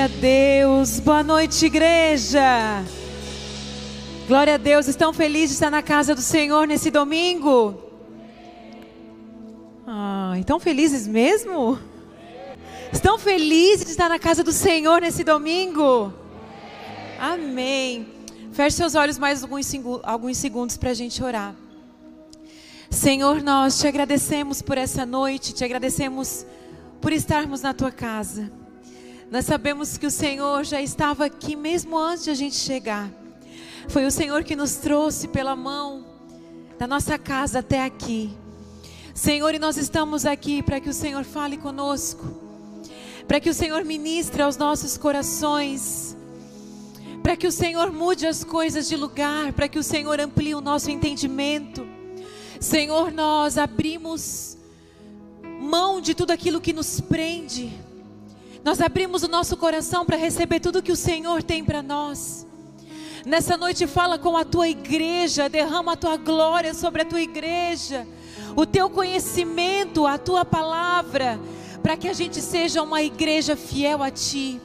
Glória a Deus. Boa noite, igreja. Glória a Deus. Estão felizes de estar na casa do Senhor nesse domingo? Ah, estão felizes mesmo? Estão felizes de estar na casa do Senhor nesse domingo? Amém. Feche seus olhos mais alguns, alguns segundos para a gente orar. Senhor, nós te agradecemos por essa noite, te agradecemos por estarmos na tua casa. Nós sabemos que o Senhor já estava aqui mesmo antes de a gente chegar. Foi o Senhor que nos trouxe pela mão da nossa casa até aqui. Senhor, e nós estamos aqui para que o Senhor fale conosco, para que o Senhor ministre aos nossos corações, para que o Senhor mude as coisas de lugar, para que o Senhor amplie o nosso entendimento. Senhor, nós abrimos mão de tudo aquilo que nos prende nós abrimos o nosso coração para receber tudo que o Senhor tem para nós. Nessa noite, fala com a tua igreja, derrama a tua glória sobre a tua igreja, o teu conhecimento, a tua palavra, para que a gente seja uma igreja fiel a ti,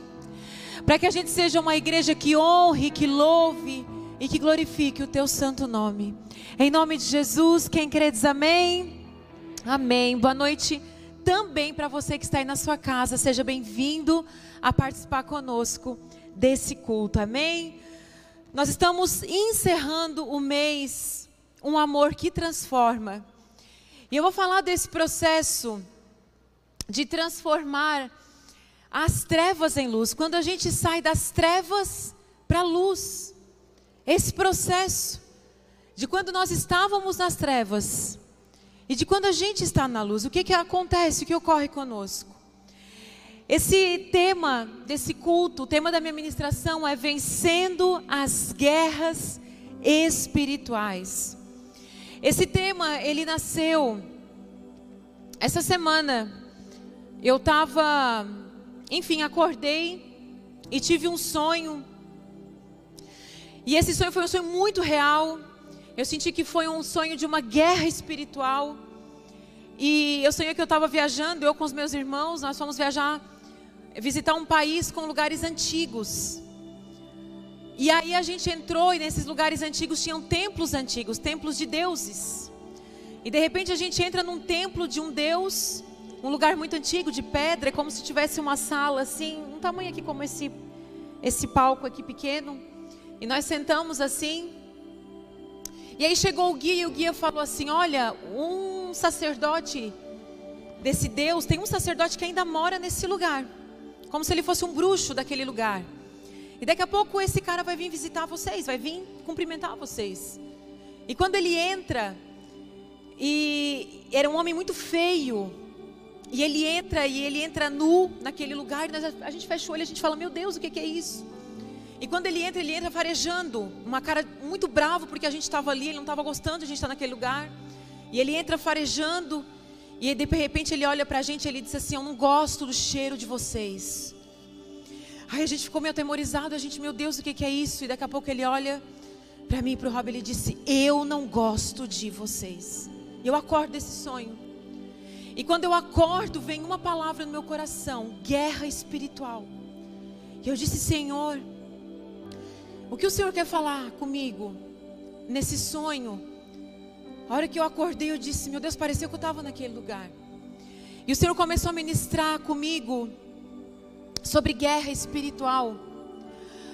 para que a gente seja uma igreja que honre, que louve e que glorifique o teu santo nome. Em nome de Jesus, quem crê diz amém. Amém. Boa noite também para você que está aí na sua casa, seja bem-vindo a participar conosco desse culto, amém? Nós estamos encerrando o mês Um Amor que Transforma. E eu vou falar desse processo de transformar as trevas em luz. Quando a gente sai das trevas para a luz. Esse processo de quando nós estávamos nas trevas e de quando a gente está na luz, o que, que acontece, o que ocorre conosco? Esse tema desse culto, o tema da minha ministração é vencendo as guerras espirituais. Esse tema, ele nasceu essa semana. Eu estava, enfim, acordei e tive um sonho. E esse sonho foi um sonho muito real. Eu senti que foi um sonho de uma guerra espiritual. E eu sonhei que eu estava viajando, eu com os meus irmãos, nós fomos viajar, visitar um país com lugares antigos. E aí a gente entrou e nesses lugares antigos tinham templos antigos, templos de deuses. E de repente a gente entra num templo de um deus, um lugar muito antigo de pedra, como se tivesse uma sala assim, um tamanho aqui como esse esse palco aqui pequeno. E nós sentamos assim, e aí chegou o guia e o guia falou assim: Olha, um sacerdote desse Deus, tem um sacerdote que ainda mora nesse lugar, como se ele fosse um bruxo daquele lugar. E daqui a pouco esse cara vai vir visitar vocês, vai vir cumprimentar vocês. E quando ele entra, e era um homem muito feio, e ele entra e ele entra nu naquele lugar, e nós, a gente fecha o olho e a gente fala: Meu Deus, o que, que é isso? E quando ele entra, ele entra farejando, uma cara muito bravo porque a gente estava ali, ele não estava gostando a gente estar naquele lugar. E ele entra farejando, e de repente ele olha para a gente e ele diz assim: Eu não gosto do cheiro de vocês. Aí a gente ficou meio atemorizado, a gente, meu Deus, o que, que é isso? E daqui a pouco ele olha para mim e para o Rob, ele disse: Eu não gosto de vocês. Eu acordo desse sonho. E quando eu acordo, vem uma palavra no meu coração: guerra espiritual. E eu disse: Senhor, o que o Senhor quer falar comigo nesse sonho? A hora que eu acordei, eu disse: Meu Deus, pareceu que eu estava naquele lugar. E o Senhor começou a ministrar comigo sobre guerra espiritual,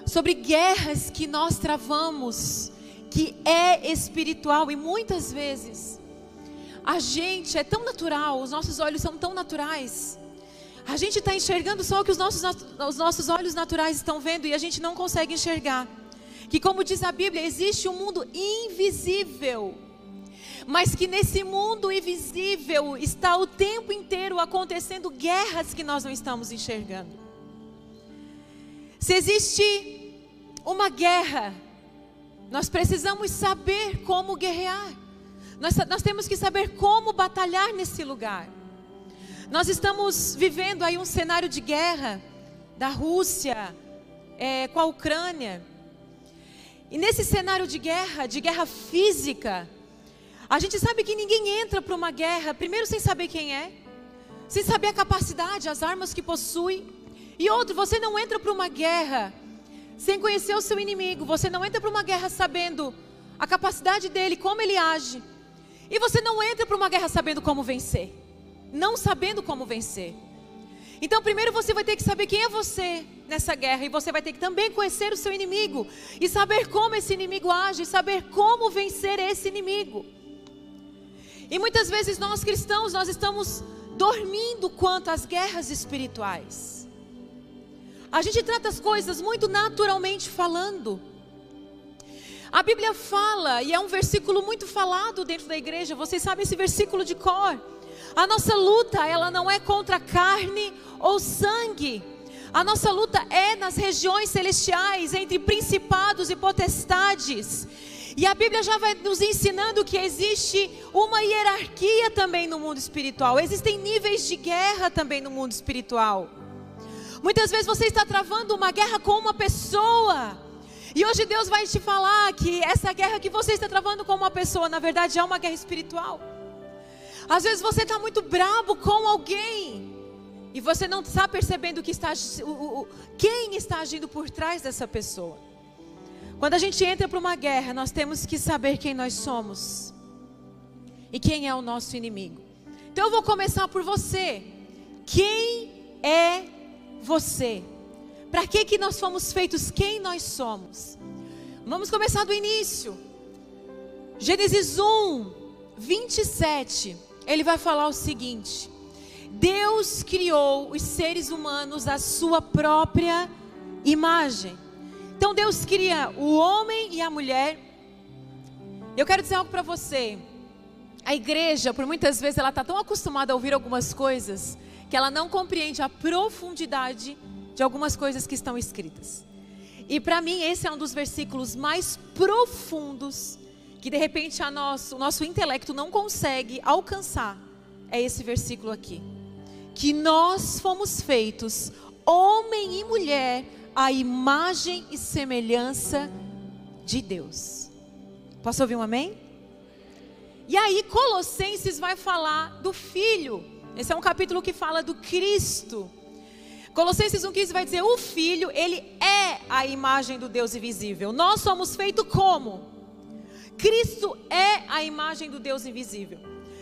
sobre guerras que nós travamos, que é espiritual e muitas vezes a gente é tão natural, os nossos olhos são tão naturais. A gente está enxergando só o que os nossos, os nossos olhos naturais estão vendo e a gente não consegue enxergar que, como diz a Bíblia, existe um mundo invisível, mas que nesse mundo invisível está o tempo inteiro acontecendo guerras que nós não estamos enxergando. Se existe uma guerra, nós precisamos saber como guerrear. Nós, nós, temos que saber como batalhar nesse lugar. Nós estamos vivendo aí um cenário de guerra da Rússia é, com a Ucrânia. E nesse cenário de guerra, de guerra física, a gente sabe que ninguém entra para uma guerra, primeiro sem saber quem é, sem saber a capacidade, as armas que possui, E outro, você não entra para uma guerra sem conhecer o seu inimigo. Você não entra para uma guerra sabendo a capacidade dele, como ele age. E você não entra para uma guerra sabendo como vencer. Não sabendo como vencer. Então, primeiro você vai ter que saber quem é você nessa guerra. E você vai ter que também conhecer o seu inimigo. E saber como esse inimigo age. E saber como vencer esse inimigo. E muitas vezes nós cristãos, nós estamos dormindo quanto às guerras espirituais. A gente trata as coisas muito naturalmente falando. A Bíblia fala, e é um versículo muito falado dentro da igreja, vocês sabem esse versículo de cor. A nossa luta, ela não é contra carne ou sangue. A nossa luta é nas regiões celestiais, entre principados e potestades. E a Bíblia já vai nos ensinando que existe uma hierarquia também no mundo espiritual. Existem níveis de guerra também no mundo espiritual. Muitas vezes você está travando uma guerra com uma pessoa. E hoje Deus vai te falar que essa guerra que você está travando com uma pessoa, na verdade é uma guerra espiritual. Às vezes você está muito bravo com alguém. E você não está percebendo que está, o, o, quem está agindo por trás dessa pessoa. Quando a gente entra para uma guerra, nós temos que saber quem nós somos e quem é o nosso inimigo. Então eu vou começar por você. Quem é você? Para que que nós fomos feitos? Quem nós somos? Vamos começar do início. Gênesis 1, 27. Ele vai falar o seguinte: Deus criou os seres humanos à sua própria imagem. Então Deus cria o homem e a mulher. Eu quero dizer algo para você. A igreja, por muitas vezes, ela está tão acostumada a ouvir algumas coisas que ela não compreende a profundidade de algumas coisas que estão escritas. E para mim esse é um dos versículos mais profundos que de repente a nosso, o nosso intelecto não consegue alcançar. É esse versículo aqui. Que nós fomos feitos, homem e mulher, a imagem e semelhança de Deus. Posso ouvir um amém? E aí, Colossenses vai falar do Filho. Esse é um capítulo que fala do Cristo. Colossenses 1,15 vai dizer: O Filho, ele é a imagem do Deus invisível. Nós somos feitos como? Cristo é a imagem do Deus invisível.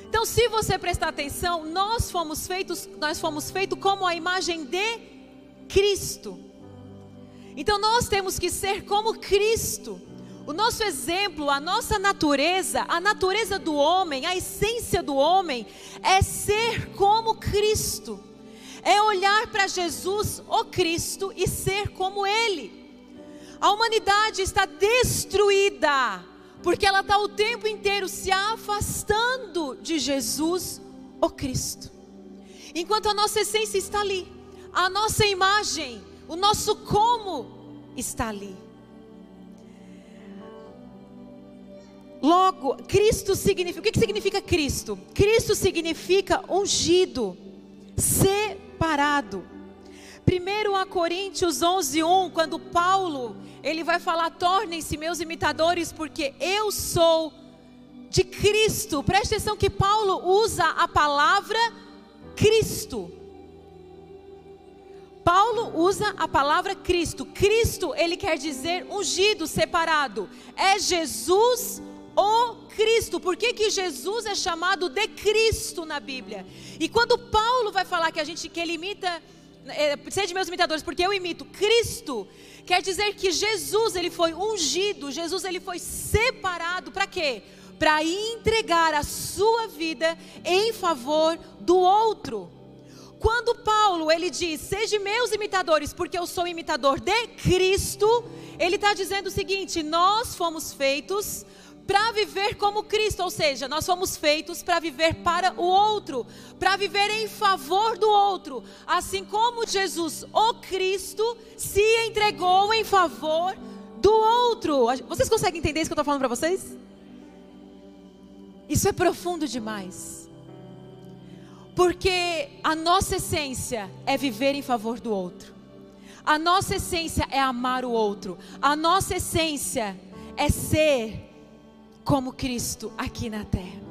Então, se você prestar atenção, nós fomos feitos, nós fomos feitos como a imagem de Cristo. Então nós temos que ser como Cristo. O nosso exemplo, a nossa natureza, a natureza do homem, a essência do homem é ser como Cristo. É olhar para Jesus, o Cristo, e ser como Ele. A humanidade está destruída, porque ela está o tempo inteiro se afastando de Jesus, o Cristo. Enquanto a nossa essência está ali, a nossa imagem, o nosso como está ali. Logo, Cristo significa. O que significa Cristo? Cristo significa ungido, separado. Primeiro a Coríntios 11:1, quando Paulo ele vai falar: tornem-se meus imitadores, porque eu sou de Cristo. Preste atenção que Paulo usa a palavra Cristo. Paulo usa a palavra Cristo. Cristo, ele quer dizer ungido, separado. É Jesus o Cristo. Por que, que Jesus é chamado de Cristo na Bíblia? E quando Paulo vai falar que a gente que ele imita é, de meus imitadores, porque eu imito Cristo, quer dizer que Jesus ele foi ungido, Jesus ele foi separado para quê? Para entregar a sua vida em favor do outro. Quando Paulo ele diz, sejam meus imitadores, porque eu sou imitador de Cristo, ele está dizendo o seguinte: nós fomos feitos para viver como Cristo, ou seja, nós fomos feitos para viver para o outro, para viver em favor do outro, assim como Jesus, o Cristo, se entregou em favor do outro. Vocês conseguem entender isso que eu estou falando para vocês? Isso é profundo demais. Porque a nossa essência é viver em favor do outro. A nossa essência é amar o outro. A nossa essência é ser como Cristo aqui na terra.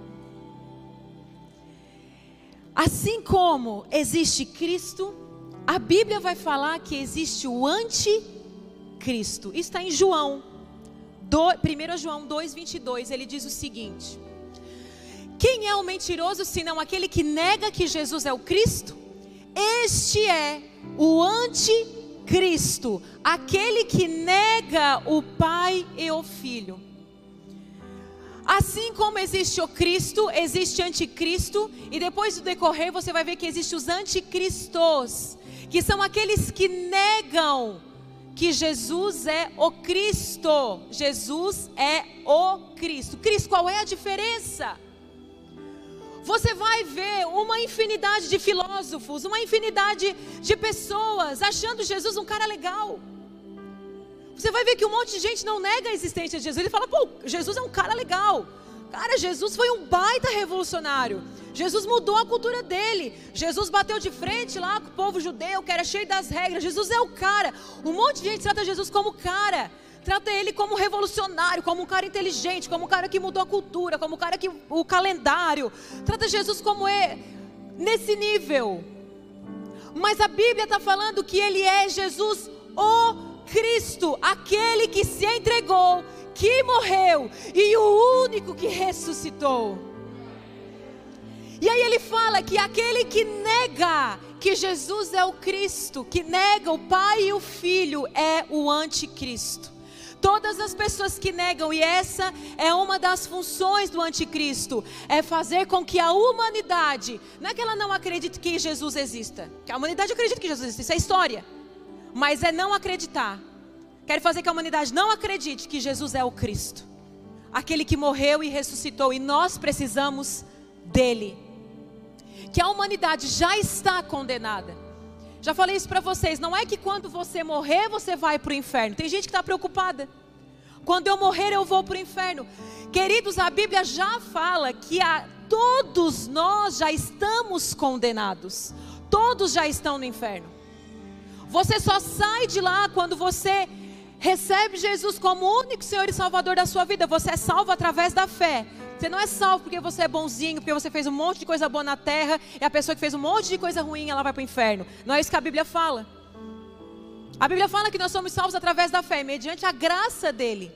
Assim como existe Cristo, A Bíblia vai falar que existe o anticristo. Está em João. Do, 1 João 2,22. Ele diz o seguinte: Quem é o mentiroso senão aquele que nega que Jesus é o Cristo? Este é o anticristo, aquele que nega o Pai e o Filho. Assim como existe o Cristo, existe anticristo, e depois do decorrer você vai ver que existem os anticristos que são aqueles que negam que Jesus é o Cristo. Jesus é o Cristo. Cristo, qual é a diferença? Você vai ver uma infinidade de filósofos, uma infinidade de pessoas achando Jesus um cara legal. Você vai ver que um monte de gente não nega a existência de Jesus. Ele fala, pô, Jesus é um cara legal. Cara, Jesus foi um baita revolucionário. Jesus mudou a cultura dele. Jesus bateu de frente lá com o povo judeu, que era cheio das regras. Jesus é o cara. Um monte de gente trata Jesus como cara. Trata ele como revolucionário, como um cara inteligente, como um cara que mudou a cultura, como um cara que o calendário. Trata Jesus como é nesse nível. Mas a Bíblia está falando que ele é Jesus, o Cristo, aquele que se entregou que morreu e o único que ressuscitou. E aí ele fala que aquele que nega que Jesus é o Cristo, que nega o Pai e o Filho, é o anticristo. Todas as pessoas que negam, e essa é uma das funções do anticristo, é fazer com que a humanidade, não é que ela não acredite que Jesus exista, que a humanidade acredita que Jesus existe, isso é história, mas é não acreditar Quero fazer que a humanidade não acredite que Jesus é o Cristo, aquele que morreu e ressuscitou, e nós precisamos dele. Que a humanidade já está condenada. Já falei isso para vocês. Não é que quando você morrer você vai para o inferno. Tem gente que está preocupada. Quando eu morrer eu vou para o inferno. Queridos, a Bíblia já fala que a, todos nós já estamos condenados. Todos já estão no inferno. Você só sai de lá quando você recebe Jesus como único Senhor e Salvador da sua vida, você é salvo através da fé. Você não é salvo porque você é bonzinho, porque você fez um monte de coisa boa na terra, e a pessoa que fez um monte de coisa ruim, ela vai para o inferno. Não é isso que a Bíblia fala. A Bíblia fala que nós somos salvos através da fé, mediante a graça dele.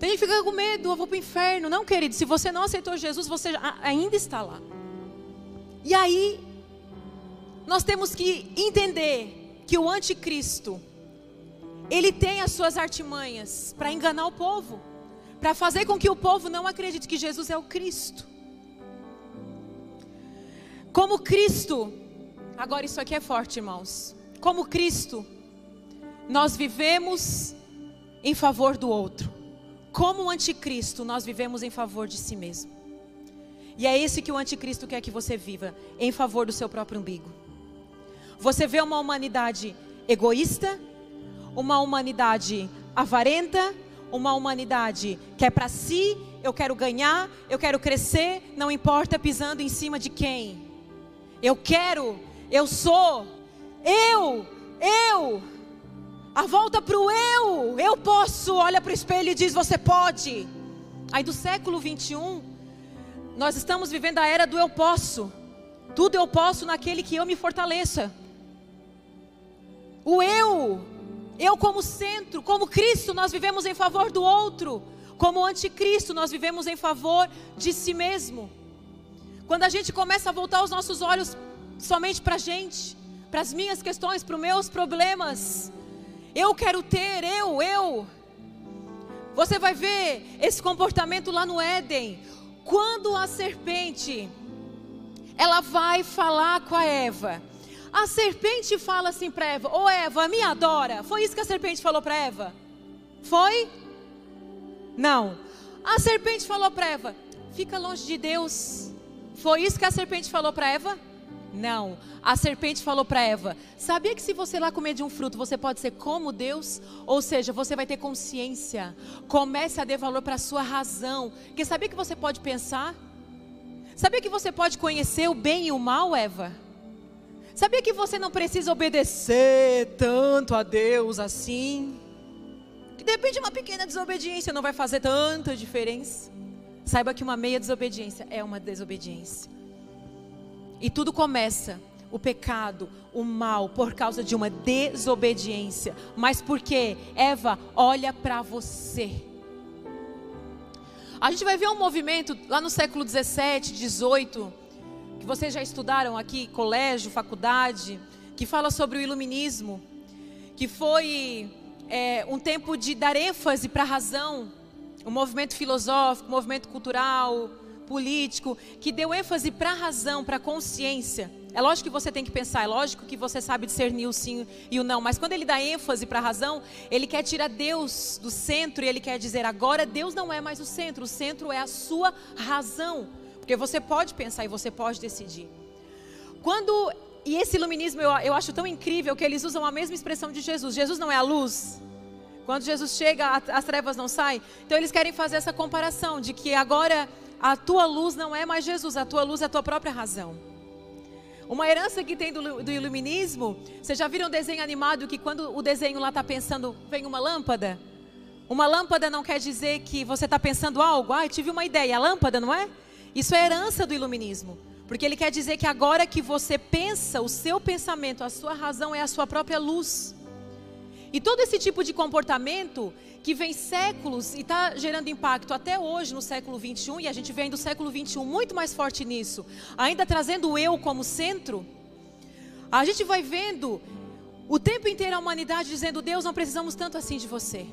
Tem gente que fica com medo, eu vou para o inferno. Não, querido, se você não aceitou Jesus, você ainda está lá. E aí, nós temos que entender que o anticristo ele tem as suas artimanhas para enganar o povo, para fazer com que o povo não acredite que Jesus é o Cristo. Como Cristo, agora isso aqui é forte, irmãos. Como Cristo, nós vivemos em favor do outro. Como o anticristo, nós vivemos em favor de si mesmo. E é esse que o anticristo quer que você viva, em favor do seu próprio umbigo. Você vê uma humanidade egoísta, uma humanidade avarenta, uma humanidade que é para si, eu quero ganhar, eu quero crescer, não importa pisando em cima de quem. Eu quero, eu sou, eu, eu. A volta para o eu, eu posso, olha para o espelho e diz: Você pode. Aí do século 21, nós estamos vivendo a era do eu posso. Tudo eu posso naquele que eu me fortaleça. O eu, eu como centro, como Cristo, nós vivemos em favor do outro. Como anticristo, nós vivemos em favor de si mesmo. Quando a gente começa a voltar os nossos olhos somente para a gente, para as minhas questões, para os meus problemas, eu quero ter, eu, eu. Você vai ver esse comportamento lá no Éden. Quando a serpente, ela vai falar com a Eva. A serpente fala assim para Eva: Ô oh, Eva, me adora. Foi isso que a serpente falou para Eva? Foi? Não. A serpente falou para Eva: Fica longe de Deus. Foi isso que a serpente falou para Eva? Não. A serpente falou para Eva: Sabia que se você lá comer de um fruto, você pode ser como Deus? Ou seja, você vai ter consciência. Comece a dar valor para a sua razão. Porque sabia que você pode pensar? Sabia que você pode conhecer o bem e o mal, Eva? Sabia que você não precisa obedecer tanto a Deus assim? Que de repente uma pequena desobediência não vai fazer tanta diferença. Saiba que uma meia desobediência é uma desobediência. E tudo começa o pecado, o mal, por causa de uma desobediência, mas porque, Eva, olha para você. A gente vai ver um movimento lá no século 17, 18, que vocês já estudaram aqui, colégio, faculdade, que fala sobre o iluminismo, que foi é, um tempo de dar ênfase para a razão, um movimento filosófico, um movimento cultural, político, que deu ênfase para a razão, para a consciência. É lógico que você tem que pensar, é lógico que você sabe discernir o sim e o não, mas quando ele dá ênfase para a razão, ele quer tirar Deus do centro e ele quer dizer: agora Deus não é mais o centro, o centro é a sua razão. Porque você pode pensar e você pode decidir. Quando, e esse iluminismo eu, eu acho tão incrível que eles usam a mesma expressão de Jesus: Jesus não é a luz, quando Jesus chega, as trevas não saem. Então eles querem fazer essa comparação de que agora a tua luz não é mais Jesus, a tua luz é a tua própria razão. Uma herança que tem do, do iluminismo, vocês já viram um desenho animado que quando o desenho lá está pensando, vem uma lâmpada? Uma lâmpada não quer dizer que você está pensando algo. Ah, tive uma ideia. A lâmpada, não é? Isso é herança do iluminismo. Porque ele quer dizer que agora que você pensa, o seu pensamento, a sua razão é a sua própria luz. E todo esse tipo de comportamento que vem séculos e está gerando impacto até hoje no século 21 e a gente vem do século 21 muito mais forte nisso, ainda trazendo o eu como centro. A gente vai vendo o tempo inteiro a humanidade dizendo: Deus, não precisamos tanto assim de você.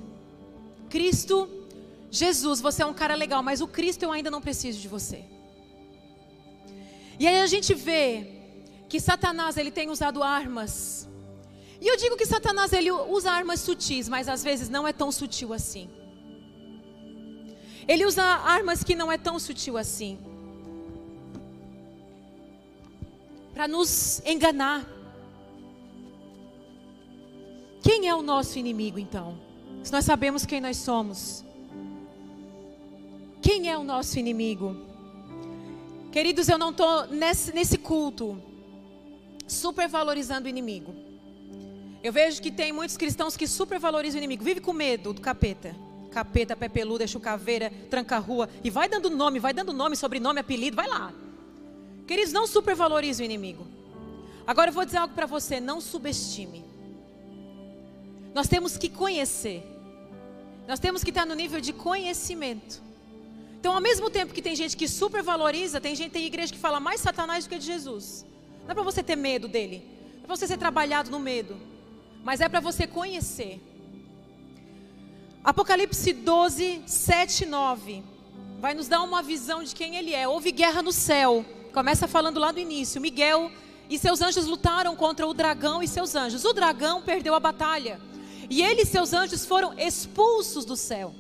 Cristo, Jesus, você é um cara legal, mas o Cristo eu ainda não preciso de você. E aí a gente vê que Satanás ele tem usado armas e eu digo que Satanás ele usa armas sutis, mas às vezes não é tão sutil assim. Ele usa armas que não é tão sutil assim. Para nos enganar. Quem é o nosso inimigo então? Se nós sabemos quem nós somos. Quem é o nosso inimigo? Queridos, eu não estou nesse, nesse culto supervalorizando o inimigo. Eu vejo que tem muitos cristãos que supervalorizam o inimigo, vive com medo do capeta. Capeta, pé peluda, chucaveira, tranca-rua. E vai dando nome, vai dando nome, sobrenome, apelido, vai lá. Queridos, não supervalorize o inimigo. Agora eu vou dizer algo para você, não subestime. Nós temos que conhecer. Nós temos que estar no nível de conhecimento. Então, ao mesmo tempo que tem gente que supervaloriza, tem gente, tem igreja que fala mais Satanás do que de Jesus. Não é para você ter medo dele. Não é para você ser trabalhado no medo mas é para você conhecer. Apocalipse 12, 7 9. Vai nos dar uma visão de quem ele é. Houve guerra no céu. Começa falando lá do início. Miguel e seus anjos lutaram contra o dragão e seus anjos. O dragão perdeu a batalha. E ele e seus anjos foram expulsos do céu.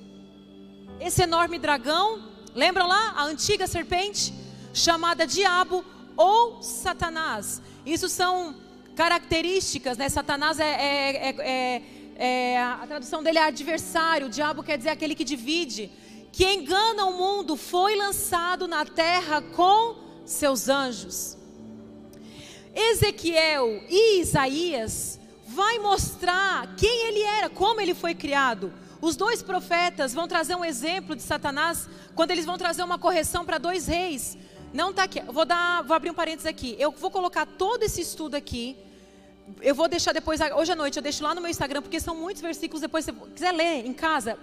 Esse enorme dragão, lembram lá? A antiga serpente, chamada Diabo ou Satanás. Isso são características, né? Satanás é, é, é, é, a tradução dele é adversário, o diabo quer dizer aquele que divide, que engana o mundo, foi lançado na terra com seus anjos. Ezequiel e Isaías vai mostrar quem ele era, como ele foi criado. Os dois profetas vão trazer um exemplo de Satanás quando eles vão trazer uma correção para dois reis. Não está aqui. Vou dar, vou abrir um parênteses aqui. Eu vou colocar todo esse estudo aqui. Eu vou deixar depois, hoje à noite, eu deixo lá no meu Instagram, porque são muitos versículos. Depois, se você quiser ler em casa,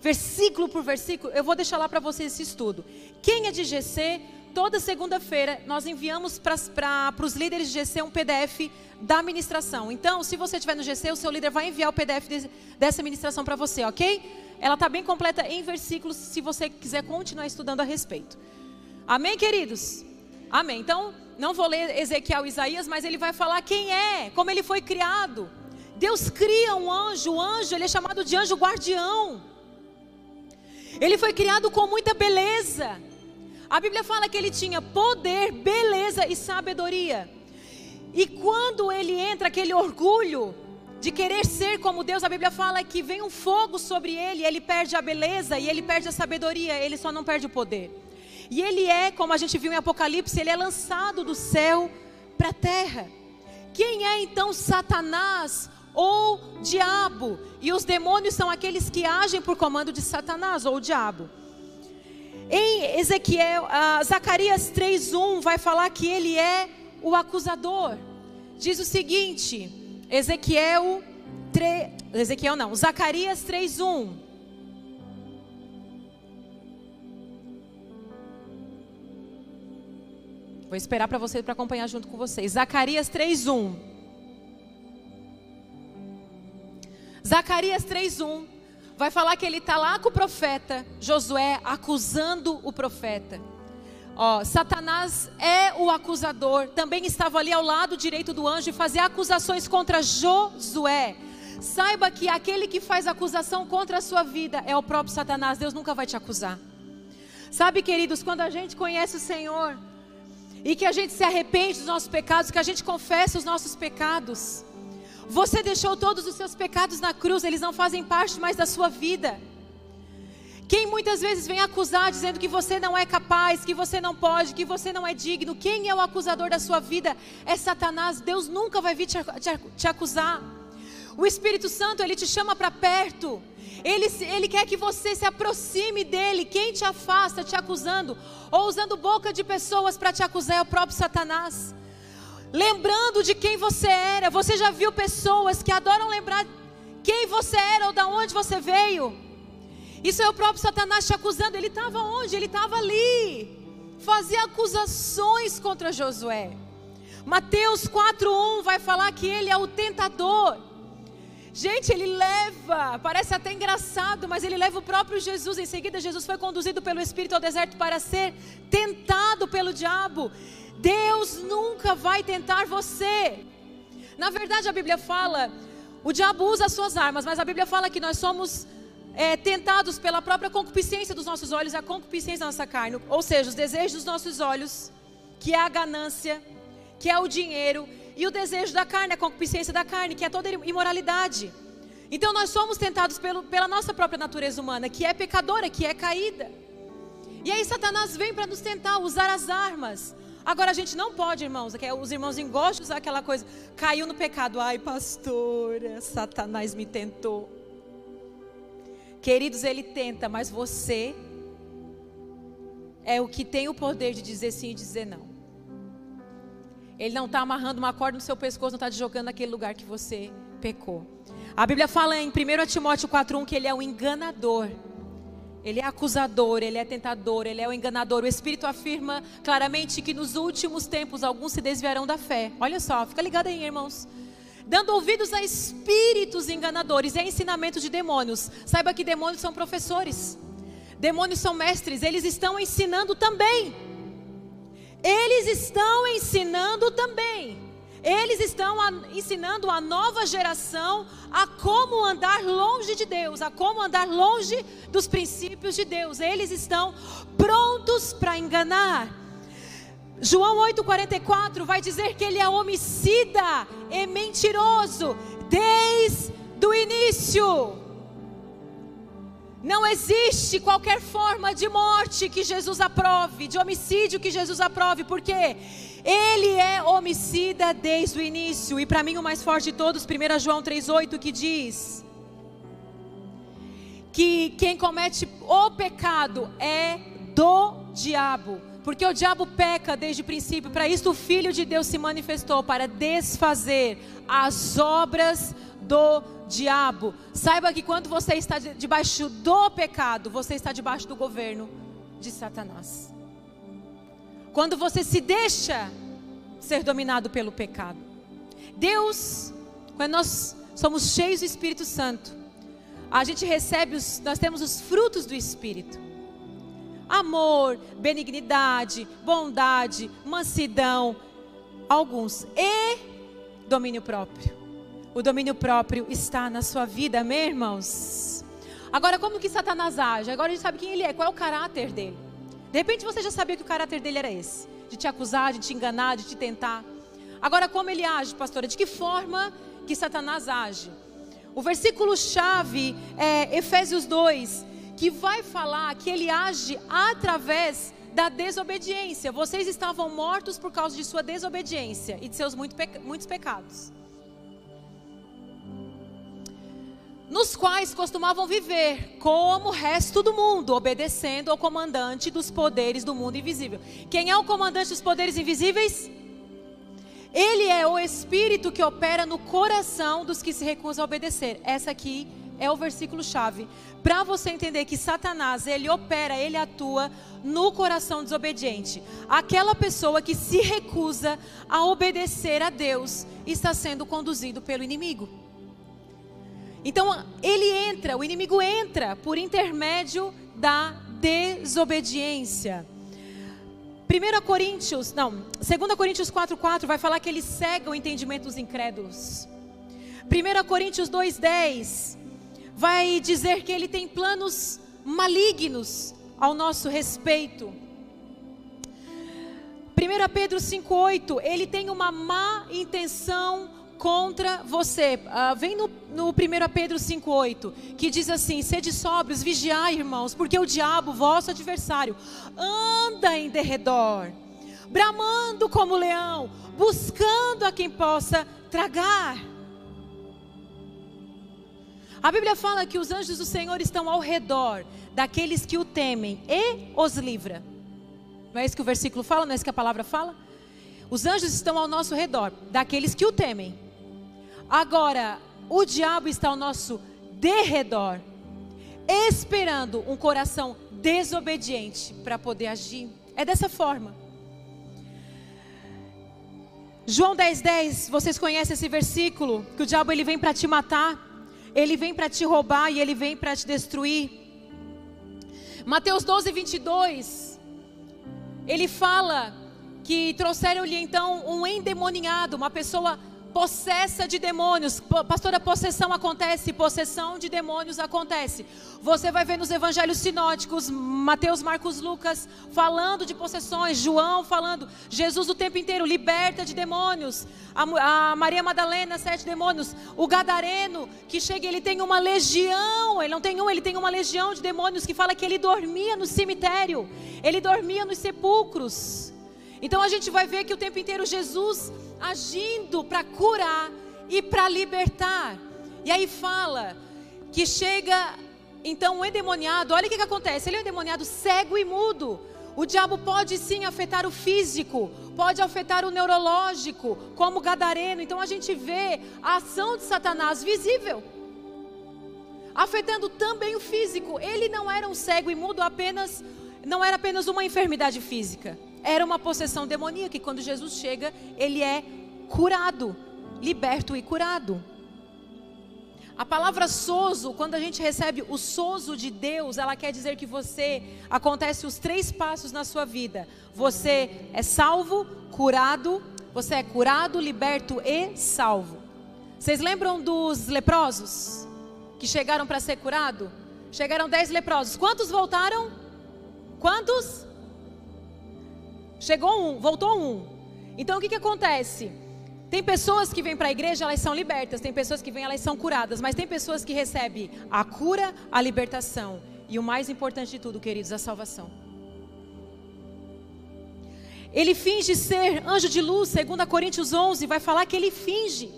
versículo por versículo, eu vou deixar lá para você esse estudo. Quem é de GC, toda segunda-feira nós enviamos para os líderes de GC um PDF da ministração. Então, se você estiver no GC, o seu líder vai enviar o PDF de, dessa ministração para você, ok? Ela está bem completa em versículos, se você quiser continuar estudando a respeito. Amém, queridos? Amém. Então, não vou ler Ezequiel e Isaías, mas ele vai falar quem é, como ele foi criado. Deus cria um anjo, o anjo, ele é chamado de anjo guardião. Ele foi criado com muita beleza. A Bíblia fala que ele tinha poder, beleza e sabedoria. E quando ele entra aquele orgulho de querer ser como Deus, a Bíblia fala que vem um fogo sobre ele, ele perde a beleza e ele perde a sabedoria, ele só não perde o poder. E ele é, como a gente viu em Apocalipse, ele é lançado do céu para a terra. Quem é então Satanás ou diabo? E os demônios são aqueles que agem por comando de Satanás ou diabo. Em Ezequiel, uh, Zacarias 3:1 vai falar que ele é o acusador. Diz o seguinte, Ezequiel 3, Ezequiel não, Zacarias 3:1. Vou esperar para você para acompanhar junto com vocês. Zacarias 3:1. Zacarias 3:1 vai falar que ele está lá com o profeta Josué acusando o profeta. Ó, Satanás é o acusador, também estava ali ao lado direito do anjo e fazia acusações contra Josué. Saiba que aquele que faz acusação contra a sua vida é o próprio Satanás, Deus nunca vai te acusar. Sabe, queridos, quando a gente conhece o Senhor e que a gente se arrepende dos nossos pecados, que a gente confessa os nossos pecados, você deixou todos os seus pecados na cruz, eles não fazem parte mais da sua vida. Quem muitas vezes vem acusar dizendo que você não é capaz, que você não pode, que você não é digno, quem é o acusador da sua vida? É Satanás. Deus nunca vai vir te, te, acusar. O Espírito Santo, ele te chama para perto. Ele, ele quer que você se aproxime dele. Quem te afasta te acusando, ou usando boca de pessoas para te acusar, é o próprio Satanás. Lembrando de quem você era. Você já viu pessoas que adoram lembrar quem você era ou de onde você veio? Isso é o próprio Satanás te acusando. Ele estava onde? Ele estava ali. Fazia acusações contra Josué. Mateus 4:1 vai falar que ele é o tentador. Gente, ele leva, parece até engraçado, mas ele leva o próprio Jesus. Em seguida, Jesus foi conduzido pelo Espírito ao deserto para ser tentado pelo diabo. Deus nunca vai tentar você. Na verdade, a Bíblia fala, o diabo usa as suas armas, mas a Bíblia fala que nós somos é, tentados pela própria concupiscência dos nossos olhos, a concupiscência da nossa carne, ou seja, os desejos dos nossos olhos, que é a ganância, que é o dinheiro, e o desejo da carne, a concupiscência da carne, que é toda imoralidade. Então nós somos tentados pelo, pela nossa própria natureza humana, que é pecadora, que é caída. E aí Satanás vem para nos tentar usar as armas. Agora a gente não pode, irmãos, é os irmãos gostam de usar aquela coisa, caiu no pecado, ai pastora, Satanás me tentou. Queridos, ele tenta, mas você é o que tem o poder de dizer sim e dizer não. Ele não está amarrando uma corda no seu pescoço, não está te jogando naquele lugar que você pecou. A Bíblia fala em 1 Timóteo 4,1 que ele é o enganador. Ele é acusador, ele é tentador, ele é o enganador. O Espírito afirma claramente que nos últimos tempos alguns se desviarão da fé. Olha só, fica ligado aí, irmãos dando ouvidos a espíritos enganadores a ensinamento de demônios. Saiba que demônios são professores, demônios são mestres, eles estão ensinando também. Eles estão ensinando também. Eles estão a, ensinando a nova geração a como andar longe de Deus, a como andar longe dos princípios de Deus. Eles estão prontos para enganar. João 8,44 vai dizer que ele é homicida e mentiroso desde o início. Não existe qualquer forma de morte que Jesus aprove, de homicídio que Jesus aprove, porque ele é homicida desde o início. E para mim o mais forte de todos, 1 João 3,8, que diz que quem comete o pecado é do diabo porque o diabo peca desde o princípio, para isso o Filho de Deus se manifestou para desfazer as obras do diabo. Saiba que quando você está debaixo do pecado, você está debaixo do governo de Satanás. Quando você se deixa ser dominado pelo pecado. Deus, quando nós somos cheios do Espírito Santo, a gente recebe os, nós temos os frutos do Espírito amor, benignidade, bondade, mansidão, alguns e domínio próprio. O domínio próprio está na sua vida, amém, irmãos? Agora, como que Satanás age? Agora a gente sabe quem ele é, qual é o caráter dele. De repente você já sabia que o caráter dele era esse: de te acusar, de te enganar, de te tentar. Agora, como ele age, pastora? De que forma que Satanás age? O versículo chave é Efésios 2, que vai falar que ele age através da desobediência. Vocês estavam mortos por causa de sua desobediência e de seus muitos pecados. Nos quais costumavam viver como o resto do mundo, obedecendo ao comandante dos poderes do mundo invisível. Quem é o comandante dos poderes invisíveis? Ele é o espírito que opera no coração dos que se recusam a obedecer. Essa aqui é o versículo chave. Para você entender que Satanás, ele opera, ele atua no coração desobediente. Aquela pessoa que se recusa a obedecer a Deus está sendo conduzido pelo inimigo. Então, ele entra, o inimigo entra por intermédio da desobediência. 1 Coríntios, não, 2 Coríntios 4,4 vai falar que ele cega o entendimento dos incrédulos. 1 Coríntios 2,10 vai dizer que ele tem planos malignos ao nosso respeito. 1 Pedro 5,8, ele tem uma má intenção contra você. Uh, vem no, no 1 Pedro 5,8, que diz assim: Sede sóbrios, vigiai, irmãos, porque o diabo, vosso adversário, anda em derredor, bramando como leão, buscando a quem possa tragar. A Bíblia fala que os anjos do Senhor estão ao redor daqueles que o temem e os livra. Não é isso que o versículo fala? Não é isso que a palavra fala? Os anjos estão ao nosso redor, daqueles que o temem Agora, o diabo está ao nosso derredor, esperando um coração desobediente para poder agir. É dessa forma. João 10:10, 10, vocês conhecem esse versículo? Que o diabo ele vem para te matar, ele vem para te roubar e ele vem para te destruir. Mateus 12, 22, ele fala que trouxeram-lhe então um endemoniado, uma pessoa possessa de demônios. Pastora, possessão acontece, possessão de demônios acontece. Você vai ver nos evangelhos sinóticos, Mateus, Marcos, Lucas, falando de possessões, João falando, Jesus o tempo inteiro liberta de demônios. A, a Maria Madalena, sete demônios. O Gadareno, que chega, ele tem uma legião, ele não tem um, ele tem uma legião de demônios que fala que ele dormia no cemitério, ele dormia nos sepulcros. Então a gente vai ver que o tempo inteiro Jesus agindo para curar e para libertar. E aí fala que chega então o endemoniado, olha o que, que acontece, ele é um endemoniado cego e mudo. O diabo pode sim afetar o físico, pode afetar o neurológico, como o gadareno. Então a gente vê a ação de Satanás visível, afetando também o físico. Ele não era um cego e mudo apenas, não era apenas uma enfermidade física era uma possessão demoníaca e quando Jesus chega, ele é curado, liberto e curado. A palavra sozo, quando a gente recebe o sozo de Deus, ela quer dizer que você acontece os três passos na sua vida. Você é salvo, curado, você é curado, liberto e salvo. Vocês lembram dos leprosos que chegaram para ser curado? Chegaram dez leprosos. Quantos voltaram? Quantos? Chegou um, voltou um. Então o que, que acontece? Tem pessoas que vêm para a igreja, elas são libertas. Tem pessoas que vêm, elas são curadas. Mas tem pessoas que recebem a cura, a libertação. E o mais importante de tudo, queridos, a salvação. Ele finge ser anjo de luz, segundo Coríntios 11, vai falar que ele finge.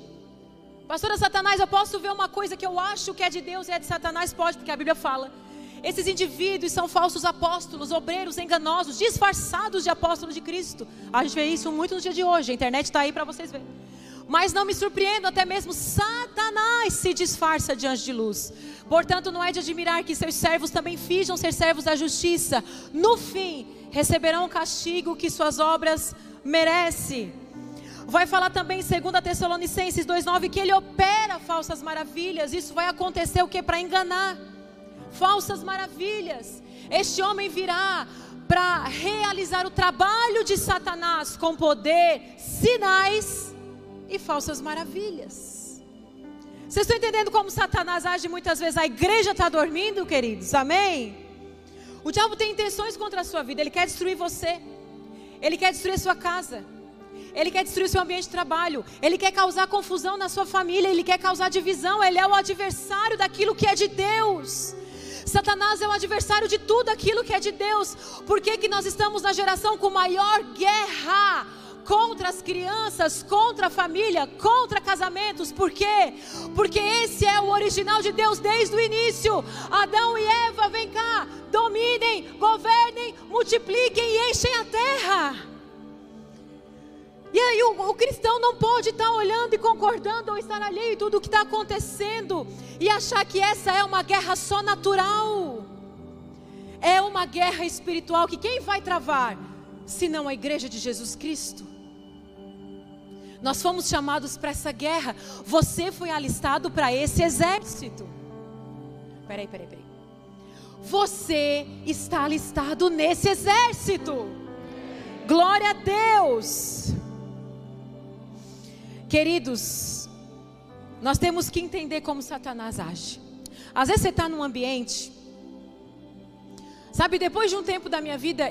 Pastora Satanás, eu posso ver uma coisa que eu acho que é de Deus e é de Satanás? Pode, porque a Bíblia fala. Esses indivíduos são falsos apóstolos, obreiros enganosos, disfarçados de apóstolos de Cristo. A gente vê isso muito no dia de hoje. A internet está aí para vocês verem. Mas não me surpreendo, até mesmo Satanás se disfarça de anjo de luz. Portanto, não é de admirar que seus servos também finjam ser servos da justiça. No fim, receberão o castigo que suas obras merecem. Vai falar também em 2 Tessalonicenses 2,9 que ele opera falsas maravilhas. Isso vai acontecer o que? Para enganar falsas maravilhas. Este homem virá para realizar o trabalho de Satanás com poder, sinais e falsas maravilhas. Vocês estão entendendo como Satanás age muitas vezes? A igreja está dormindo, queridos, amém? O diabo tem intenções contra a sua vida, ele quer destruir você, ele quer destruir a sua casa, ele quer destruir o seu ambiente de trabalho, ele quer causar confusão na sua família, ele quer causar divisão, ele é o adversário daquilo que é de Deus. Satanás é o adversário de tudo aquilo que é de Deus. Por que, que nós estamos na geração com maior guerra? Contra as crianças, contra a família, contra casamentos, por quê? Porque esse é o original de Deus desde o início. Adão e Eva, vem cá, dominem, governem, multipliquem e enchem a terra. E aí o, o cristão não pode estar olhando e concordando ou estar alheio em tudo o que está acontecendo e achar que essa é uma guerra só natural. É uma guerra espiritual que quem vai travar? Senão a igreja de Jesus Cristo. Nós fomos chamados para essa guerra. Você foi alistado para esse exército. Peraí, peraí, peraí. Você está alistado nesse exército. Glória a Deus. Queridos, nós temos que entender como Satanás age. Às vezes você está num ambiente. Sabe, depois de um tempo da minha vida,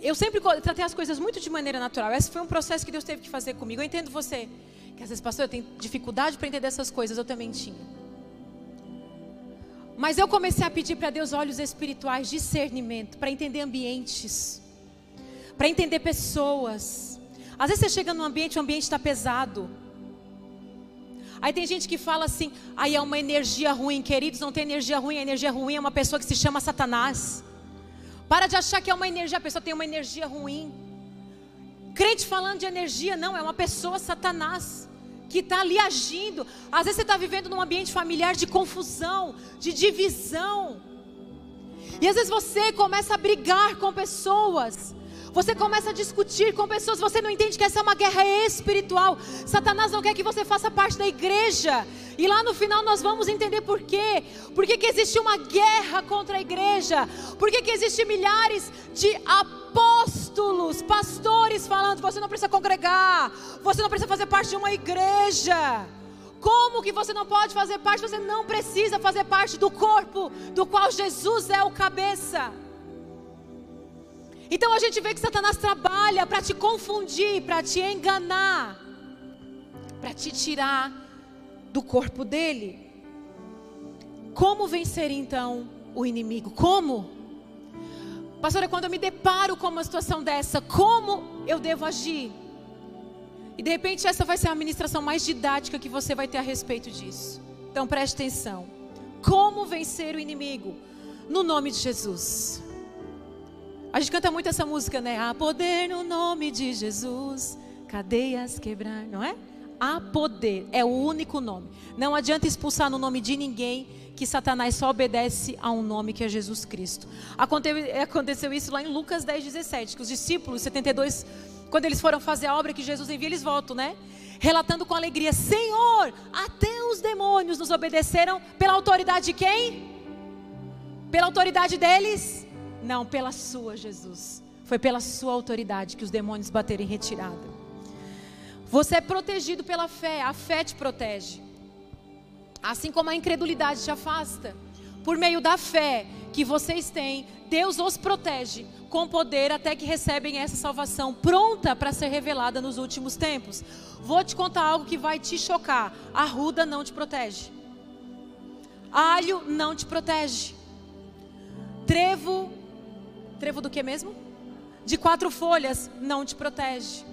eu sempre tratei as coisas muito de maneira natural. Esse foi um processo que Deus teve que fazer comigo. Eu entendo você, que às vezes, pastor, eu tenho dificuldade para entender essas coisas, eu também tinha. Mas eu comecei a pedir para Deus olhos espirituais, discernimento, para entender ambientes, para entender pessoas às vezes você chega num ambiente, o ambiente está pesado. Aí tem gente que fala assim, aí é uma energia ruim, queridos, não tem energia ruim, a energia ruim é uma pessoa que se chama Satanás. Para de achar que é uma energia, a pessoa tem uma energia ruim. Crente falando de energia, não, é uma pessoa Satanás que está ali agindo. Às vezes você está vivendo num ambiente familiar de confusão, de divisão. E às vezes você começa a brigar com pessoas você começa a discutir com pessoas, você não entende que essa é uma guerra espiritual. Satanás não quer que você faça parte da igreja. E lá no final nós vamos entender por quê. Por que, que existe uma guerra contra a igreja? Por que, que existe milhares de apóstolos, pastores falando: você não precisa congregar, você não precisa fazer parte de uma igreja. Como que você não pode fazer parte? Você não precisa fazer parte do corpo do qual Jesus é o cabeça. Então a gente vê que Satanás trabalha para te confundir, para te enganar, para te tirar do corpo dele. Como vencer então o inimigo? Como? Pastora, quando eu me deparo com uma situação dessa, como eu devo agir? E de repente essa vai ser a ministração mais didática que você vai ter a respeito disso. Então preste atenção. Como vencer o inimigo? No nome de Jesus. A gente canta muito essa música, né? Há poder no nome de Jesus, cadeias quebrar, não é? Há poder, é o único nome. Não adianta expulsar no nome de ninguém, que Satanás só obedece a um nome que é Jesus Cristo. Aconteceu isso lá em Lucas 10, 17, que os discípulos, 72, quando eles foram fazer a obra que Jesus envia, eles voltam, né? Relatando com alegria: Senhor, até os demônios nos obedeceram pela autoridade de quem? Pela autoridade deles? Não, pela sua, Jesus. Foi pela sua autoridade que os demônios bateram em retirada. Você é protegido pela fé, a fé te protege. Assim como a incredulidade te afasta. Por meio da fé que vocês têm, Deus os protege com poder até que recebem essa salvação pronta para ser revelada nos últimos tempos. Vou te contar algo que vai te chocar. A ruda não te protege. Alho não te protege. Trevo Trevo do que mesmo? De quatro folhas não te protege.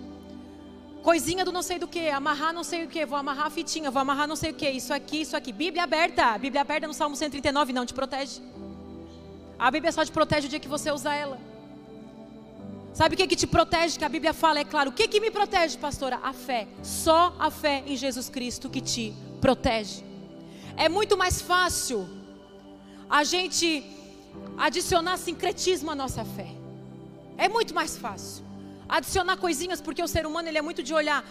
Coisinha do não sei do que, amarrar não sei o que, vou amarrar a fitinha, vou amarrar não sei o que, isso aqui, isso aqui. Bíblia aberta, Bíblia aberta no Salmo 139 não te protege. A Bíblia só te protege o dia que você usa ela. Sabe o que, que te protege? Que a Bíblia fala, é claro. O que, que me protege, pastora? A fé. Só a fé em Jesus Cristo que te protege. É muito mais fácil a gente adicionar sincretismo à nossa fé. É muito mais fácil. Adicionar coisinhas, porque o ser humano ele é muito de olhar.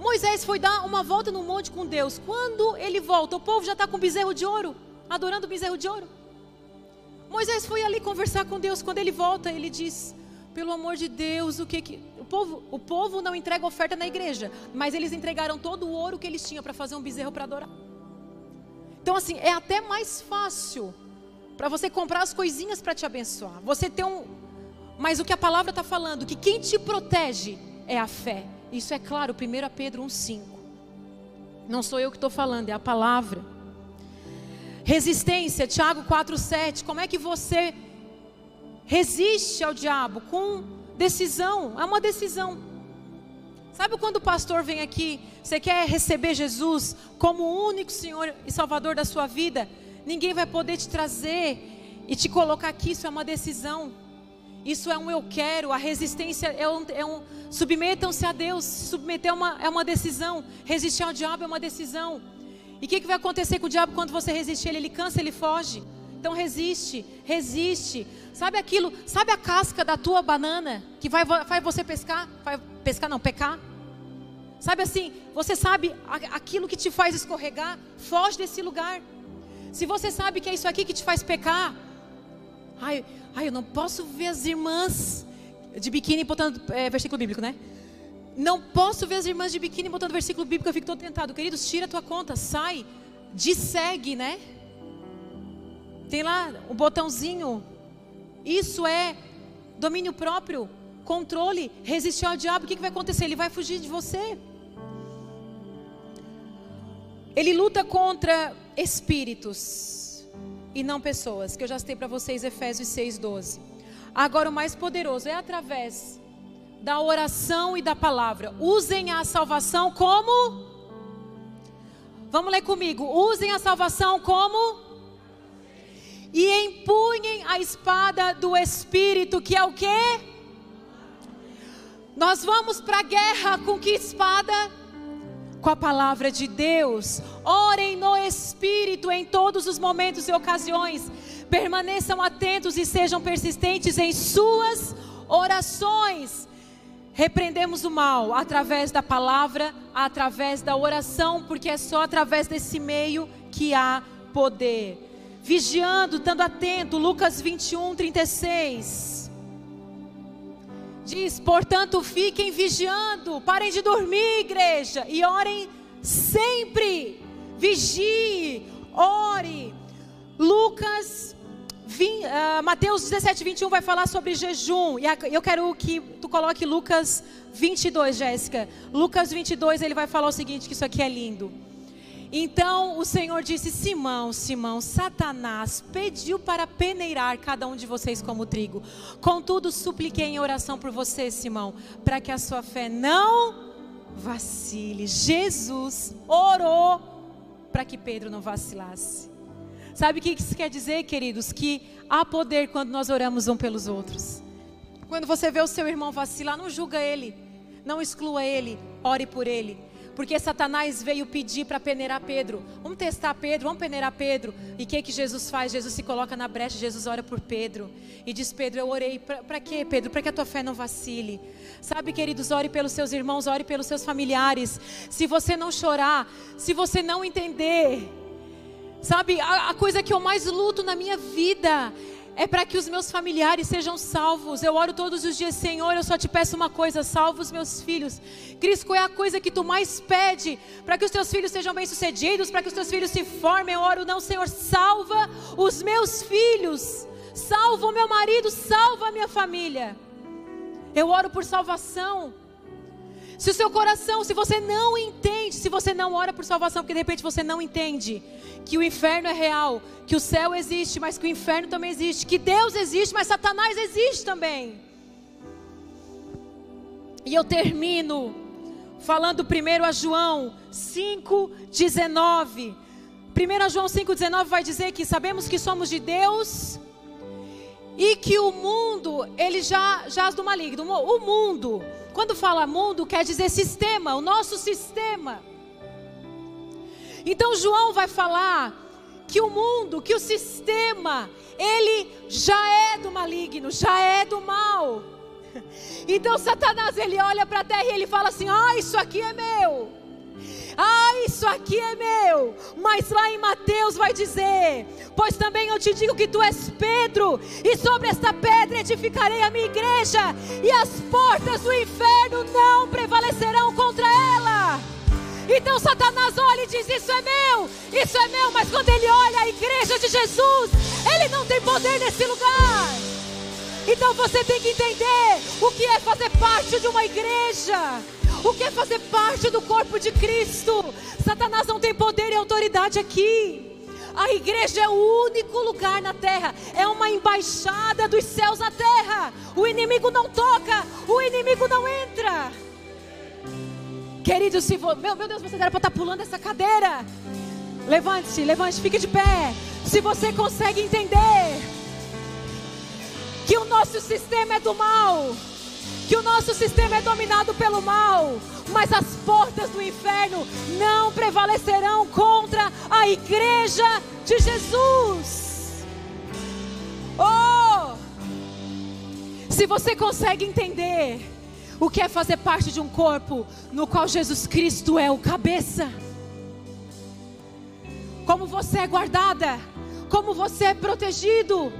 Moisés foi dar uma volta no monte com Deus. Quando ele volta, o povo já está com bezerro de ouro, adorando o bezerro de ouro. Moisés foi ali conversar com Deus. Quando ele volta, ele diz: Pelo amor de Deus, o que que. O povo, o povo não entrega oferta na igreja, mas eles entregaram todo o ouro que eles tinham para fazer um bezerro para adorar. Então, assim, é até mais fácil para você comprar as coisinhas para te abençoar. Você tem um. Mas o que a palavra está falando, que quem te protege é a fé. Isso é claro, 1 Pedro 1,5. Não sou eu que estou falando, é a palavra. Resistência, Tiago 4,7. Como é que você resiste ao diabo? Com decisão, é uma decisão. Sabe quando o pastor vem aqui, você quer receber Jesus como o único Senhor e Salvador da sua vida? Ninguém vai poder te trazer e te colocar aqui, isso é uma decisão. Isso é um eu quero, a resistência é um, é um submetam-se a Deus, submeter é uma, é uma decisão, resistir ao diabo é uma decisão. E o que, que vai acontecer com o diabo quando você resistir? Ele, ele cansa, ele foge. Então resiste, resiste. Sabe aquilo, sabe a casca da tua banana que vai, vai você pescar? Vai pescar não, pecar? Sabe assim, você sabe aquilo que te faz escorregar? Foge desse lugar. Se você sabe que é isso aqui que te faz pecar, ai, ai eu não posso ver as irmãs de biquíni botando é, versículo bíblico, né? Não posso ver as irmãs de biquíni botando versículo bíblico, eu fico todo tentado. Queridos, tira a tua conta, sai, segue, né? Tem lá o botãozinho. Isso é domínio próprio, controle, resistir ao diabo. O que, que vai acontecer? Ele vai fugir de você. Ele luta contra espíritos e não pessoas, que eu já citei para vocês Efésios 6:12. Agora o mais poderoso é através da oração e da palavra. Usem a salvação como Vamos ler comigo. Usem a salvação como e empunhem a espada do espírito, que é o quê? Nós vamos para a guerra com que espada? Com a palavra de Deus. Orem no Espírito em todos os momentos e ocasiões. Permaneçam atentos e sejam persistentes em suas orações. Repreendemos o mal através da palavra, através da oração, porque é só através desse meio que há poder. Vigiando, estando atento, Lucas 21, 36. Diz, portanto, fiquem vigiando, parem de dormir, igreja, e orem sempre. Vigie, ore. Lucas, 20, uh, Mateus 17, 21 vai falar sobre jejum. E eu quero que tu coloque Lucas 22, Jéssica. Lucas 22, ele vai falar o seguinte: que isso aqui é lindo. Então o Senhor disse: Simão, Simão, Satanás pediu para peneirar cada um de vocês como trigo. Contudo, supliquei em oração por você, Simão, para que a sua fé não vacile. Jesus orou para que Pedro não vacilasse. Sabe o que isso quer dizer, queridos? Que há poder quando nós oramos um pelos outros. Quando você vê o seu irmão vacilar, não julga ele, não exclua ele, ore por ele. Porque Satanás veio pedir para peneirar Pedro. Vamos testar Pedro, vamos peneirar Pedro. E o que, que Jesus faz? Jesus se coloca na brecha, Jesus ora por Pedro. E diz: Pedro, eu orei. Para quê, Pedro? Para que a tua fé não vacile. Sabe, queridos, ore pelos seus irmãos, ore pelos seus familiares. Se você não chorar, se você não entender. Sabe, a, a coisa que eu mais luto na minha vida é para que os meus familiares sejam salvos. Eu oro todos os dias, Senhor, eu só te peço uma coisa: salva os meus filhos. Cristo, qual é a coisa que tu mais pede para que os teus filhos sejam bem-sucedidos, para que os teus filhos se formem? Eu oro, não, Senhor, salva os meus filhos, salva o meu marido, salva a minha família. Eu oro por salvação. Se o seu coração, se você não entende, se você não ora por salvação, porque de repente você não entende que o inferno é real, que o céu existe, mas que o inferno também existe, que Deus existe, mas Satanás existe também. E eu termino falando primeiro a João 5:19. Primeiro a João 5:19 vai dizer que sabemos que somos de Deus e que o mundo, ele já jaz do maligno. O mundo, quando fala mundo, quer dizer sistema, o nosso sistema. Então João vai falar que o mundo, que o sistema, ele já é do maligno, já é do mal. Então Satanás ele olha para a terra e ele fala assim: "Ah, isso aqui é meu". Ah, isso aqui é meu. Mas lá em Mateus vai dizer: Pois também eu te digo que tu és Pedro, e sobre esta pedra edificarei a minha igreja, e as portas do inferno não prevalecerão contra ela. Então Satanás olha e diz: Isso é meu, isso é meu. Mas quando ele olha a igreja de Jesus, ele não tem poder nesse lugar. Então você tem que entender o que é fazer parte de uma igreja. O que é fazer parte do corpo de Cristo? Satanás não tem poder e autoridade aqui. A igreja é o único lugar na terra, é uma embaixada dos céus na terra. O inimigo não toca, o inimigo não entra. Querido, se vo... meu, meu Deus, você era para estar tá pulando essa cadeira. Levante-se, levante, fique de pé. Se você consegue entender que o nosso sistema é do mal, que o nosso sistema é dominado pelo mal, mas as portas do inferno não prevalecerão contra a igreja de Jesus. Oh! Se você consegue entender o que é fazer parte de um corpo no qual Jesus Cristo é o cabeça, como você é guardada, como você é protegido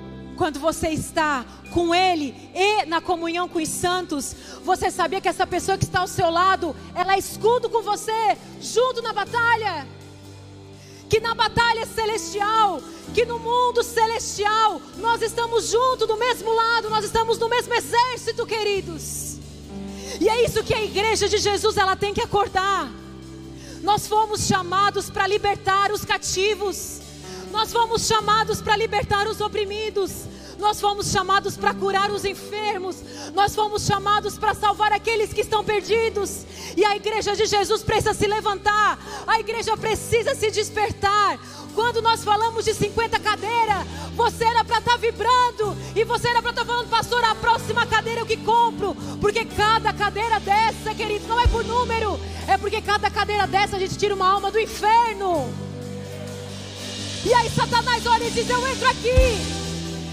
quando você está com Ele e na comunhão com os santos, você sabia que essa pessoa que está ao seu lado, ela é escudo com você, junto na batalha. Que na batalha celestial, que no mundo celestial, nós estamos juntos do mesmo lado, nós estamos no mesmo exército, queridos. E é isso que a igreja de Jesus ela tem que acordar. Nós fomos chamados para libertar os cativos. Nós fomos chamados para libertar os oprimidos. Nós fomos chamados para curar os enfermos. Nós fomos chamados para salvar aqueles que estão perdidos. E a igreja de Jesus precisa se levantar. A igreja precisa se despertar. Quando nós falamos de 50 cadeiras, você era para estar tá vibrando. E você era para estar tá falando, pastor, a próxima cadeira eu que compro. Porque cada cadeira dessa, querido, não é por número. É porque cada cadeira dessa a gente tira uma alma do inferno. E aí Satanás olha e diz: Eu entro aqui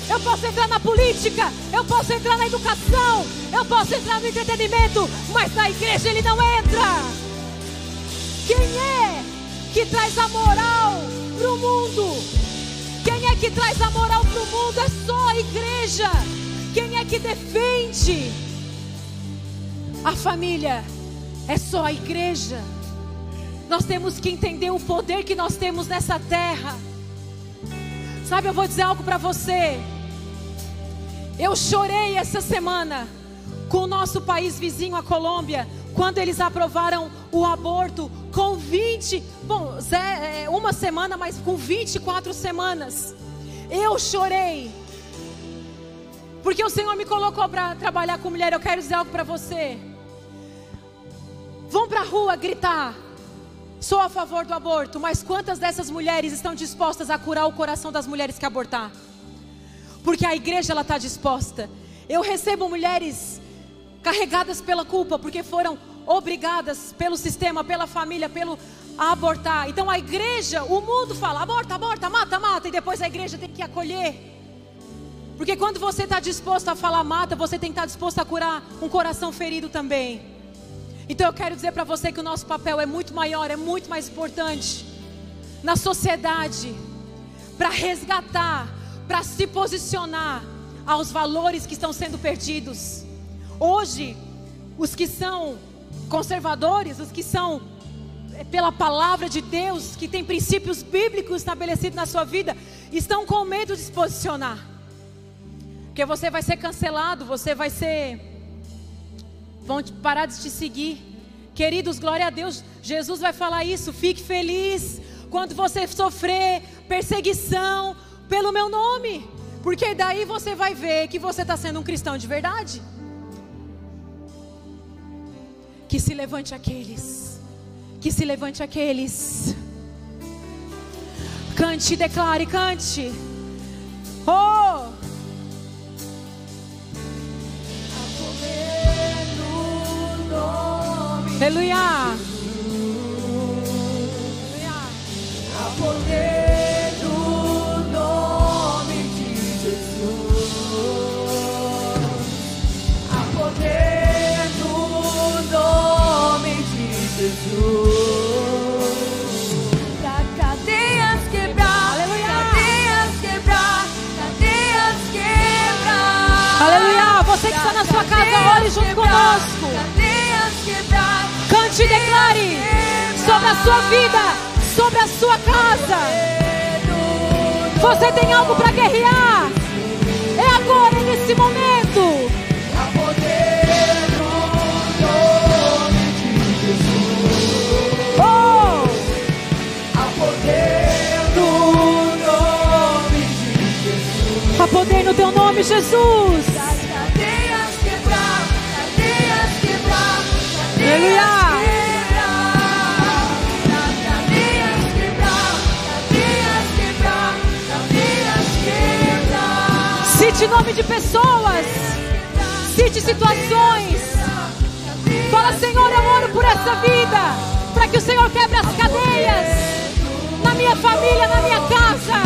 eu posso entrar na política, eu posso entrar na educação, eu posso entrar no entretenimento, mas na igreja ele não entra. Quem é que traz a moral para o mundo? Quem é que traz a moral para o mundo? É só a igreja. Quem é que defende a família? É só a igreja. Nós temos que entender o poder que nós temos nessa terra. Sabe, eu vou dizer algo para você. Eu chorei essa semana com o nosso país vizinho, a Colômbia, quando eles aprovaram o aborto com 20, bom, é, uma semana, mas com 24 semanas. Eu chorei. Porque o Senhor me colocou para trabalhar com mulher. Eu quero dizer algo para você. Vão para a rua gritar. Sou a favor do aborto, mas quantas dessas mulheres estão dispostas a curar o coração das mulheres que abortar? Porque a igreja ela está disposta. Eu recebo mulheres carregadas pela culpa, porque foram obrigadas pelo sistema, pela família, pelo a abortar. Então a igreja, o mundo fala: aborta, aborta, mata, mata, e depois a igreja tem que acolher. Porque quando você está disposto a falar mata, você tem que estar tá disposto a curar um coração ferido também. Então eu quero dizer para você que o nosso papel é muito maior, é muito mais importante na sociedade para resgatar para se posicionar aos valores que estão sendo perdidos. Hoje, os que são conservadores, os que são é, pela palavra de Deus, que tem princípios bíblicos estabelecidos na sua vida, estão com medo de se posicionar. Porque você vai ser cancelado, você vai ser. vão parar de te seguir. Queridos, glória a Deus, Jesus vai falar isso. Fique feliz quando você sofrer perseguição, pelo meu nome, porque daí você vai ver que você está sendo um cristão de verdade. Que se levante aqueles, que se levante aqueles. Cante, declare, cante. Oh! Aleluia. Aleluia. A poder ore junto conosco. Cante e declare sobre a sua vida, sobre a sua casa. Você tem algo para guerrear. É agora, nesse momento. Oh! Poder no teu nome, Jesus. Aleluia! Cite nome de pessoas. Cite situações. Fala, Senhor, eu oro por essa vida. Para que o Senhor quebre as cadeias. Na minha família, na minha casa.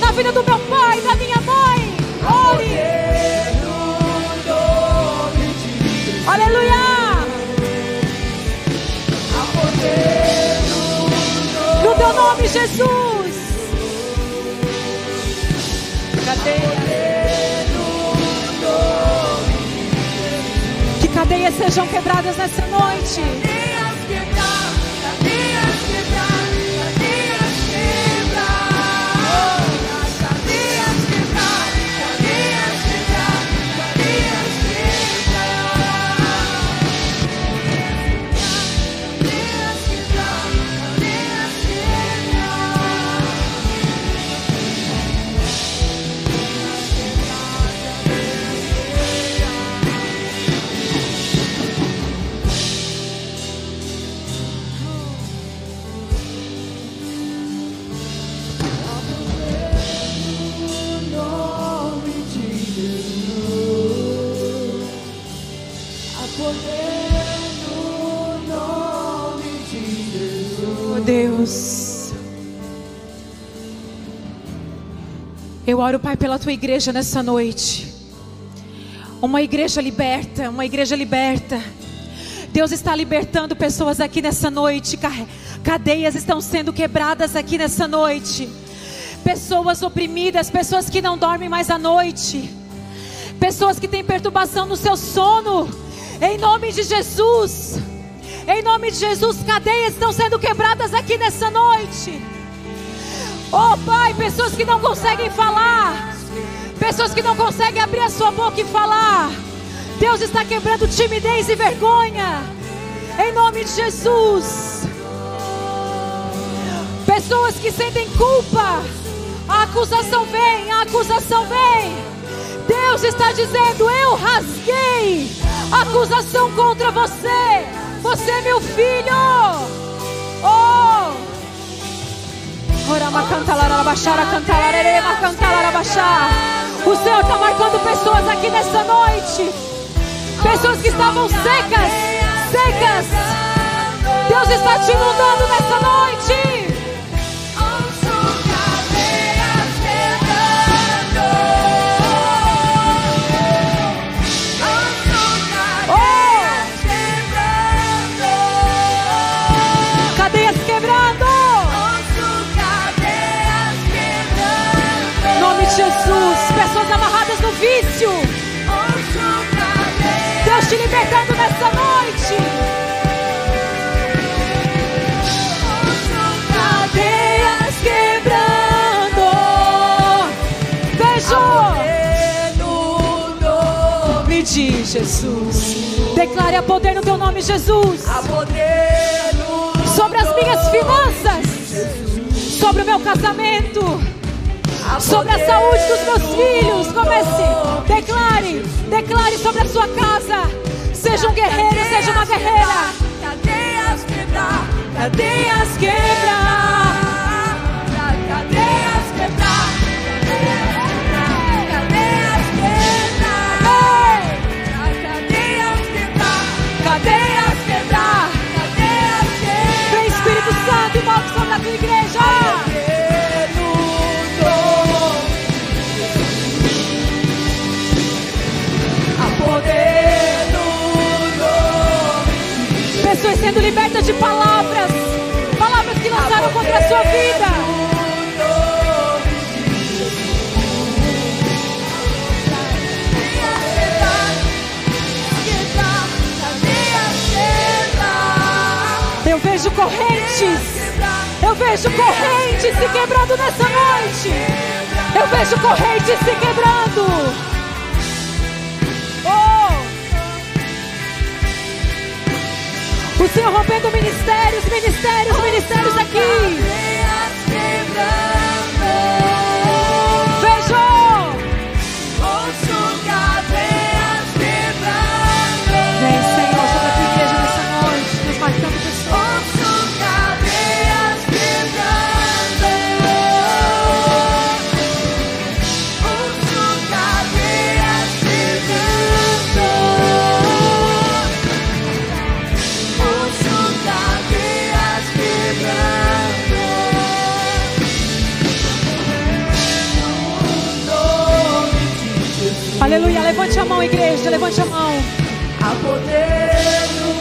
Na vida do meu pai, da minha mãe. Ore. Aleluia. Teu nome, Jesus. Que cadeias sejam quebradas nessa noite. Oro, Pai, pela tua igreja nessa noite. Uma igreja liberta, uma igreja liberta. Deus está libertando pessoas aqui nessa noite. Cadeias estão sendo quebradas aqui nessa noite. Pessoas oprimidas, pessoas que não dormem mais à noite. Pessoas que têm perturbação no seu sono. Em nome de Jesus. Em nome de Jesus, cadeias estão sendo quebradas aqui nessa noite. Oh Pai, pessoas que não conseguem falar, pessoas que não conseguem abrir a sua boca e falar. Deus está quebrando timidez e vergonha, em nome de Jesus. Pessoas que sentem culpa, a acusação vem, a acusação vem. Deus está dizendo: Eu rasguei acusação contra você, você é meu filho. Oh! O Senhor está marcando pessoas aqui nessa noite. Pessoas que estavam secas, secas. Deus está te inundando nessa noite. Nessa noite. Cadeias quebrando. Vejo. No nome de Jesus. Declare a poder no teu nome, Jesus. A poder sobre as minhas finanças. Sobre o meu casamento sobre a saúde dos meus filhos. Comece, declare, declare sobre a sua casa. Seja um guerreiro, seja uma guerreira. Cadeias quebrar, cadeias quebrar. Cadeias quebrar. Cadeias quebrar. Cadeias quebrar. Cadeias quebrar. Vem Espírito Santo e move sobre a tua igreja. Pessoas sendo libertas de palavras, palavras que lançaram contra a sua vida. Eu vejo correntes, eu vejo correntes se quebrando nessa noite. Eu vejo correntes se quebrando. O Senhor rompendo ministérios, ministérios, ministérios aqui. Levante a mão, igreja. Levante a mão. Há poder no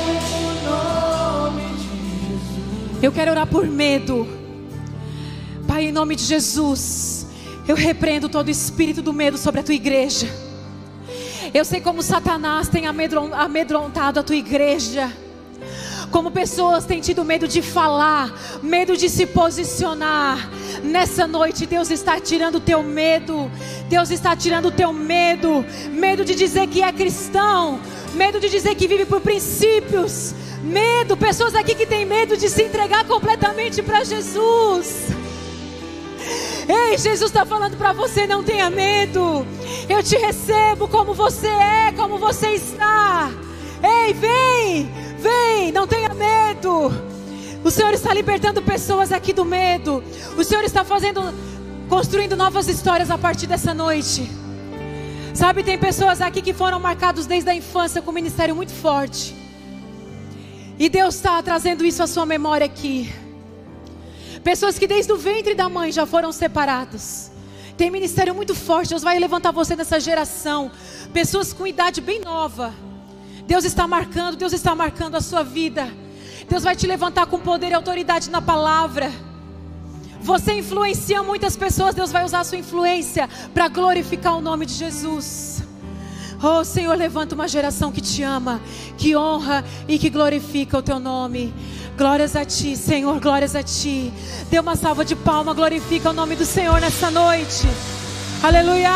nome de Jesus. Eu quero orar por medo. Pai, em nome de Jesus, eu repreendo todo espírito do medo sobre a tua igreja. Eu sei como Satanás tem amedrontado a tua igreja. Como pessoas têm tido medo de falar, medo de se posicionar. Nessa noite, Deus está tirando o teu medo. Deus está tirando o teu medo. Medo de dizer que é cristão. Medo de dizer que vive por princípios. Medo, pessoas aqui que têm medo de se entregar completamente para Jesus. Ei, Jesus está falando para você: não tenha medo. Eu te recebo como você é, como você está. Ei, vem, vem, não tenha medo. O Senhor está libertando pessoas aqui do medo. O Senhor está fazendo, construindo novas histórias a partir dessa noite. Sabe, tem pessoas aqui que foram marcados desde a infância com um ministério muito forte. E Deus está trazendo isso à sua memória aqui. Pessoas que desde o ventre da mãe já foram separados. Tem ministério muito forte. Deus vai levantar você nessa geração. Pessoas com idade bem nova Deus está marcando, Deus está marcando a sua vida. Deus vai te levantar com poder e autoridade na palavra. Você influencia muitas pessoas, Deus vai usar a sua influência para glorificar o nome de Jesus. Oh Senhor, levanta uma geração que te ama, que honra e que glorifica o teu nome. Glórias a ti, Senhor, glórias a ti. Dê uma salva de palma, glorifica o nome do Senhor nessa noite. Aleluia.